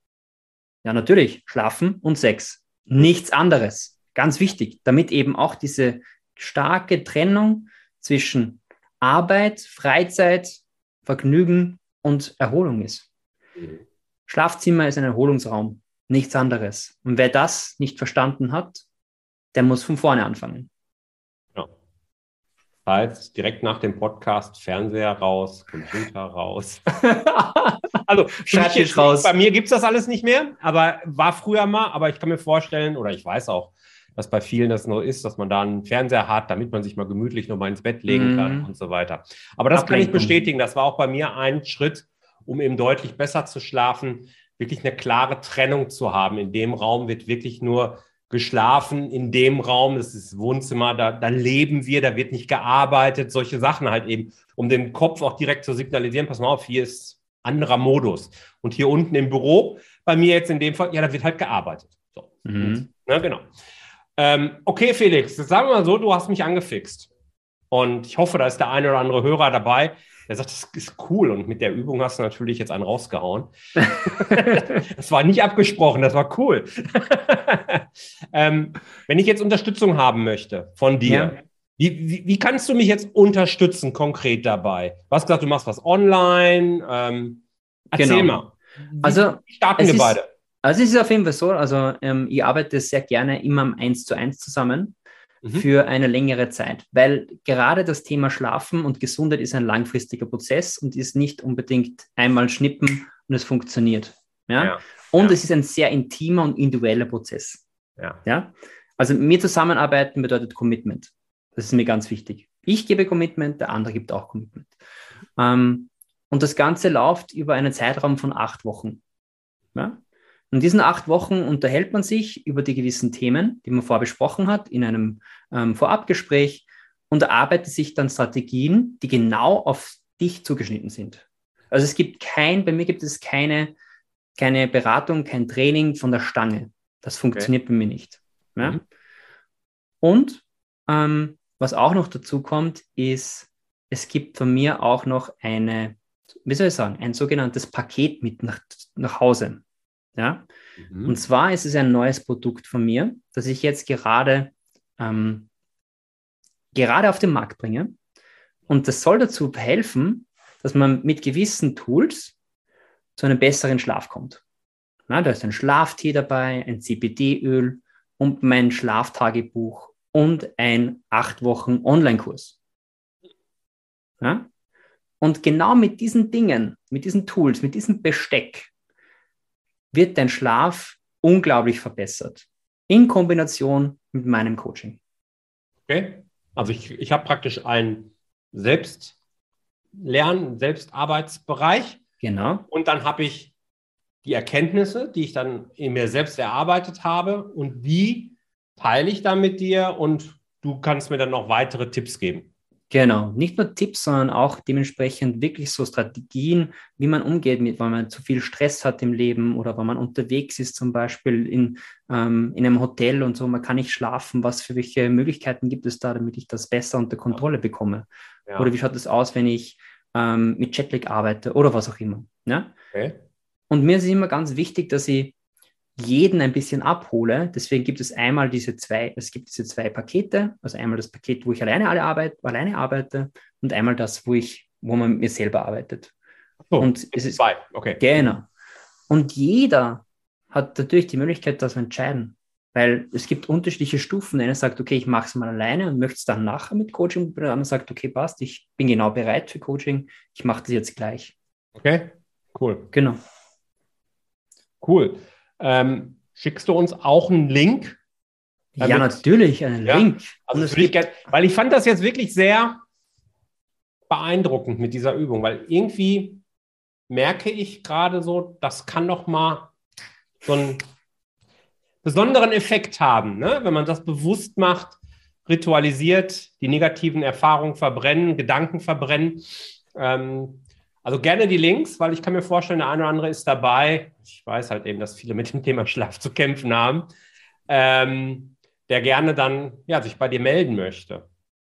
Ja, natürlich, schlafen und Sex. Nichts anderes. Ganz wichtig, damit eben auch diese starke Trennung zwischen Arbeit, Freizeit, Vergnügen und Erholung ist. Mhm. Schlafzimmer ist ein Erholungsraum, nichts anderes. Und wer das nicht verstanden hat, der muss von vorne anfangen. Heißt, direkt nach dem Podcast Fernseher raus, Computer raus. Also Schreibtisch raus. Bei mir gibt es das alles nicht mehr, aber war früher mal. Aber ich kann mir vorstellen, oder ich weiß auch, dass bei vielen das noch ist, dass man da einen Fernseher hat, damit man sich mal gemütlich noch mal ins Bett legen mhm. kann und so weiter. Aber das Ablenkung. kann ich bestätigen. Das war auch bei mir ein Schritt, um eben deutlich besser zu schlafen, wirklich eine klare Trennung zu haben. In dem Raum wird wirklich nur geschlafen, in dem Raum, das ist das Wohnzimmer, da, da leben wir, da wird nicht gearbeitet, solche Sachen halt eben, um dem Kopf auch direkt zu signalisieren, pass mal auf, hier ist anderer Modus. Und hier unten im Büro, bei mir jetzt in dem Fall, ja, da wird halt gearbeitet. So. Mhm. Ne, genau. Ähm, okay, Felix, sagen wir mal so, du hast mich angefixt. Und ich hoffe, da ist der eine oder andere Hörer dabei, der sagt, das ist cool. Und mit der Übung hast du natürlich jetzt einen rausgehauen. das war nicht abgesprochen, das war cool. ähm, wenn ich jetzt Unterstützung haben möchte von dir, ja. Wie, wie, wie, kannst du mich jetzt unterstützen konkret dabei? Du hast gesagt, du machst was online. Ähm, erzähl genau. mal. Also starten wir ist, beide. Also es ist auf jeden Fall so, also ähm, ich arbeite sehr gerne immer am 1 zu 1 zusammen mhm. für eine längere Zeit, weil gerade das Thema Schlafen und Gesundheit ist ein langfristiger Prozess und ist nicht unbedingt einmal schnippen und es funktioniert. Ja? ja. Und ja. es ist ein sehr intimer und individueller Prozess. Ja. ja. Also mit mir zusammenarbeiten bedeutet Commitment. Das ist mir ganz wichtig. Ich gebe Commitment, der andere gibt auch Commitment. Ähm, und das Ganze läuft über einen Zeitraum von acht Wochen. Ja? In diesen acht Wochen unterhält man sich über die gewissen Themen, die man vorher besprochen hat, in einem ähm, Vorabgespräch und erarbeitet sich dann Strategien, die genau auf dich zugeschnitten sind. Also es gibt kein, bei mir gibt es keine, keine Beratung, kein Training von der Stange. Das funktioniert okay. bei mir nicht. Ja? Mhm. Und ähm, was auch noch dazu kommt, ist, es gibt von mir auch noch eine, wie soll ich sagen, ein sogenanntes Paket mit nach, nach Hause. Ja? Mhm. Und zwar ist es ein neues Produkt von mir, das ich jetzt gerade, ähm, gerade auf den Markt bringe. Und das soll dazu helfen, dass man mit gewissen Tools zu einem besseren Schlaf kommt. Na, da ist ein Schlaftee dabei, ein CBD-Öl und mein Schlaftagebuch und ein acht Wochen Online-Kurs. Ja? Und genau mit diesen Dingen, mit diesen Tools, mit diesem Besteck wird dein Schlaf unglaublich verbessert. In Kombination mit meinem Coaching. Okay. Also ich, ich habe praktisch einen Selbstlern-, Selbstarbeitsbereich. Genau. Und dann habe ich die Erkenntnisse, die ich dann in mir selbst erarbeitet habe und die teile ich dann mit dir und du kannst mir dann noch weitere Tipps geben. Genau, nicht nur Tipps, sondern auch dementsprechend wirklich so Strategien, wie man umgeht mit, wenn man zu viel Stress hat im Leben oder wenn man unterwegs ist, zum Beispiel in, ähm, in einem Hotel und so, man kann nicht schlafen, was für welche Möglichkeiten gibt es da, damit ich das besser unter Kontrolle bekomme? Ja. Oder wie schaut es aus, wenn ich ähm, mit Jetlag arbeite oder was auch immer? Ja? Okay. Und mir ist immer ganz wichtig, dass ich jeden ein bisschen abhole. Deswegen gibt es einmal diese zwei, es gibt diese zwei Pakete, also einmal das Paket, wo ich alleine alle arbeite, alleine arbeite und einmal das, wo ich, wo man mit mir selber arbeitet. Oh, und es ist zwei, okay. Genau. Und jeder hat natürlich die Möglichkeit, das zu entscheiden. Weil es gibt unterschiedliche Stufen. Der eine sagt, okay, ich mache es mal alleine und möchte es dann nachher mit Coaching. Der andere sagt, okay, passt, ich bin genau bereit für Coaching. Ich mache das jetzt gleich. Okay, cool. Genau. Cool. Ähm, schickst du uns auch einen Link? Damit, ja, natürlich, einen ja, Link. Also ich gern, weil ich fand das jetzt wirklich sehr beeindruckend mit dieser Übung, weil irgendwie merke ich gerade so, das kann doch mal so einen besonderen Effekt haben, ne? wenn man das bewusst macht, ritualisiert, die negativen Erfahrungen verbrennen, Gedanken verbrennen. Ähm, also gerne die Links, weil ich kann mir vorstellen, der eine oder andere ist dabei. Ich weiß halt eben, dass viele mit dem Thema Schlaf zu kämpfen haben, ähm, der gerne dann ja, sich bei dir melden möchte.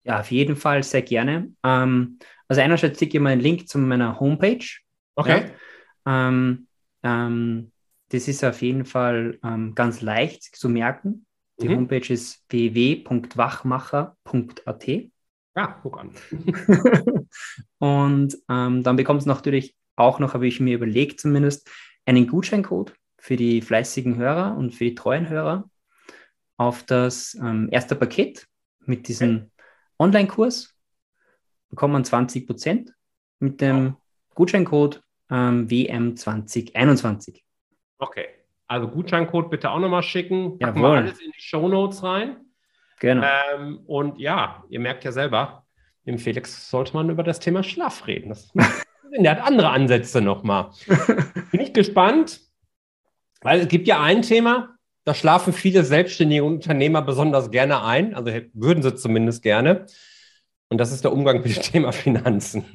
Ja, auf jeden Fall sehr gerne. Ähm, also einerseits schicke ich mal einen Link zu meiner Homepage. Okay. Ja. Ähm, ähm, das ist auf jeden Fall ähm, ganz leicht zu merken. Die mhm. Homepage ist www.wachmacher.at. Ja, guck an. und ähm, dann bekommst du natürlich auch noch, habe ich mir überlegt zumindest, einen Gutscheincode für die fleißigen Hörer und für die treuen Hörer auf das ähm, erste Paket mit diesem okay. Online-Kurs. Bekommt man 20 Prozent mit dem Gutscheincode ähm, WM2021. Okay, also Gutscheincode bitte auch nochmal schicken. Packen wir alles in die Show Notes rein. Genau. Ähm, und ja, ihr merkt ja selber, dem Felix sollte man über das Thema Schlaf reden. Das, der hat andere Ansätze nochmal. Bin ich gespannt, weil es gibt ja ein Thema, da schlafen viele selbstständige Unternehmer besonders gerne ein, also würden sie zumindest gerne. Und das ist der Umgang mit dem Thema Finanzen.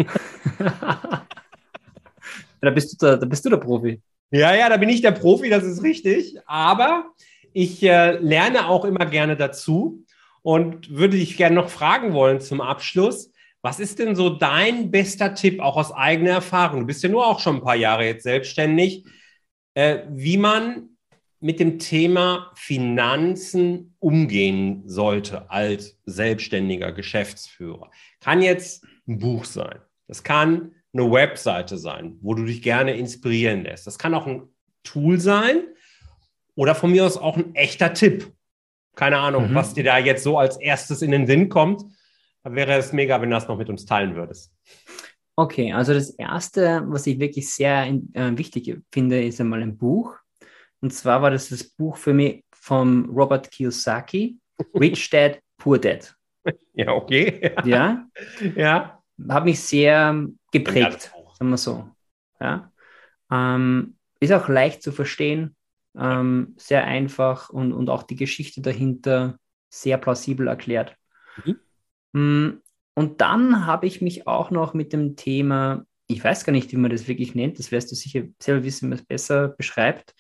da, bist du der, da bist du der Profi. Ja, ja, da bin ich der Profi, das ist richtig. Aber ich äh, lerne auch immer gerne dazu und würde dich gerne noch fragen wollen zum Abschluss. Was ist denn so dein bester Tipp, auch aus eigener Erfahrung? Du bist ja nur auch schon ein paar Jahre jetzt selbstständig, äh, wie man mit dem Thema Finanzen umgehen sollte als selbstständiger Geschäftsführer. Kann jetzt ein Buch sein. Das kann eine Webseite sein, wo du dich gerne inspirieren lässt. Das kann auch ein Tool sein oder von mir aus auch ein echter Tipp. Keine Ahnung, mhm. was dir da jetzt so als erstes in den Sinn kommt. Da wäre es mega, wenn du das noch mit uns teilen würdest. Okay, also das Erste, was ich wirklich sehr äh, wichtig finde, ist einmal ein Buch. Und zwar war das das Buch für mich von Robert Kiyosaki, Rich Dad, Poor Dad. Ja, okay. Ja. ja. Hat mich sehr geprägt, sagen wir so. Ja. Ähm, ist auch leicht zu verstehen, ähm, sehr einfach und, und auch die Geschichte dahinter sehr plausibel erklärt. Mhm. Mm, und dann habe ich mich auch noch mit dem Thema, ich weiß gar nicht, wie man das wirklich nennt, das wirst du sicher selber wissen, wie man es besser beschreibt,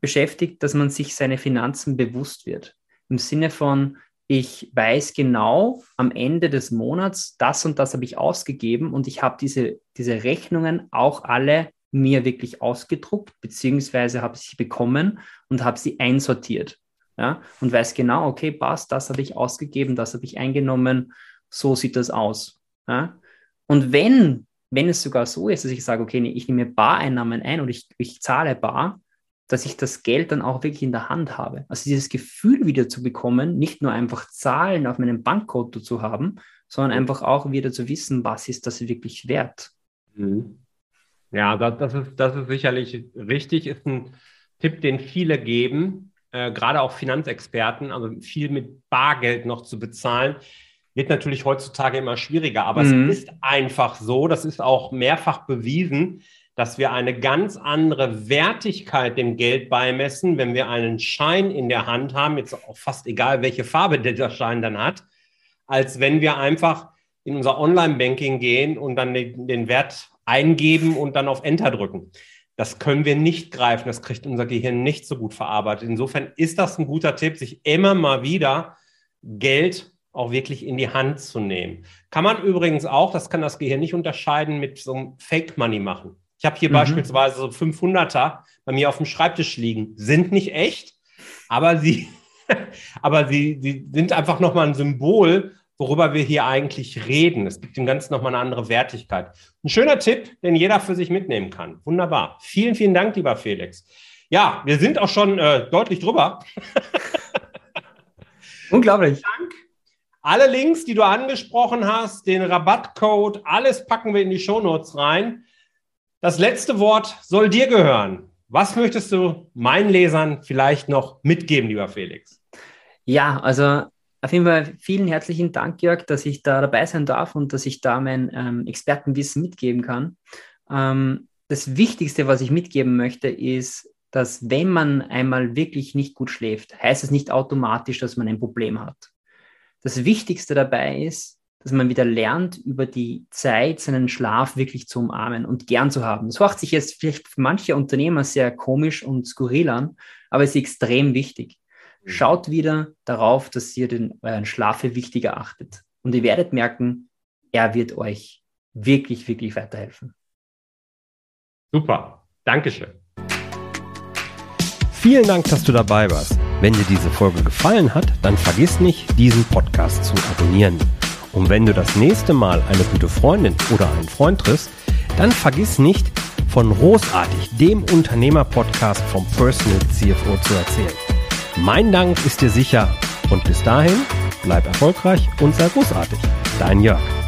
beschäftigt, dass man sich seine Finanzen bewusst wird. Im Sinne von, ich weiß genau, am Ende des Monats, das und das habe ich ausgegeben und ich habe diese, diese Rechnungen auch alle mir wirklich ausgedruckt, beziehungsweise habe sie bekommen und habe sie einsortiert. Ja, und weiß genau, okay, passt, das habe ich ausgegeben, das habe ich eingenommen, so sieht das aus. Ja? Und wenn, wenn es sogar so ist, dass ich sage, okay, ich nehme Bareinnahmen ein und ich, ich zahle bar, dass ich das Geld dann auch wirklich in der Hand habe. Also dieses Gefühl wieder zu bekommen, nicht nur einfach Zahlen auf meinem Bankkonto zu haben, sondern einfach auch wieder zu wissen, was ist das wirklich wert. Mhm. Ja, das, das, ist, das ist sicherlich richtig, ist ein Tipp, den viele geben, äh, gerade auch Finanzexperten, also viel mit Bargeld noch zu bezahlen, wird natürlich heutzutage immer schwieriger. Aber mhm. es ist einfach so, das ist auch mehrfach bewiesen, dass wir eine ganz andere Wertigkeit dem Geld beimessen, wenn wir einen Schein in der Hand haben, jetzt auch fast egal, welche Farbe dieser Schein dann hat, als wenn wir einfach in unser Online-Banking gehen und dann den, den Wert eingeben und dann auf Enter drücken. Das können wir nicht greifen, das kriegt unser Gehirn nicht so gut verarbeitet. Insofern ist das ein guter Tipp, sich immer mal wieder Geld auch wirklich in die Hand zu nehmen. Kann man übrigens auch, das kann das Gehirn nicht unterscheiden, mit so einem Fake Money machen. Ich habe hier mhm. beispielsweise so 500er bei mir auf dem Schreibtisch liegen. Sind nicht echt, aber sie, aber sie, sie sind einfach nochmal ein Symbol, worüber wir hier eigentlich reden. Es gibt dem Ganzen nochmal eine andere Wertigkeit. Ein schöner Tipp, den jeder für sich mitnehmen kann. Wunderbar. Vielen, vielen Dank, lieber Felix. Ja, wir sind auch schon äh, deutlich drüber. Unglaublich. Dank. Alle Links, die du angesprochen hast, den Rabattcode, alles packen wir in die Shownotes rein. Das letzte Wort soll dir gehören. Was möchtest du meinen Lesern vielleicht noch mitgeben, lieber Felix? Ja, also auf jeden Fall vielen herzlichen Dank, Jörg, dass ich da dabei sein darf und dass ich da mein ähm, Expertenwissen mitgeben kann. Ähm, das Wichtigste, was ich mitgeben möchte, ist, dass wenn man einmal wirklich nicht gut schläft, heißt es nicht automatisch, dass man ein Problem hat. Das Wichtigste dabei ist, dass man wieder lernt, über die Zeit seinen Schlaf wirklich zu umarmen und gern zu haben. Das hört sich jetzt vielleicht für manche Unternehmer sehr komisch und skurril an, aber es ist extrem wichtig. Mhm. Schaut wieder darauf, dass ihr den, euren Schlaf für wichtiger achtet. Und ihr werdet merken, er wird euch wirklich, wirklich weiterhelfen. Super. Dankeschön. Vielen Dank, dass du dabei warst. Wenn dir diese Folge gefallen hat, dann vergiss nicht, diesen Podcast zu abonnieren. Und wenn du das nächste Mal eine gute Freundin oder einen Freund triffst, dann vergiss nicht, von Großartig, dem Unternehmer-Podcast vom Personal CFO zu erzählen. Mein Dank ist dir sicher und bis dahin bleib erfolgreich und sei großartig. Dein Jörg.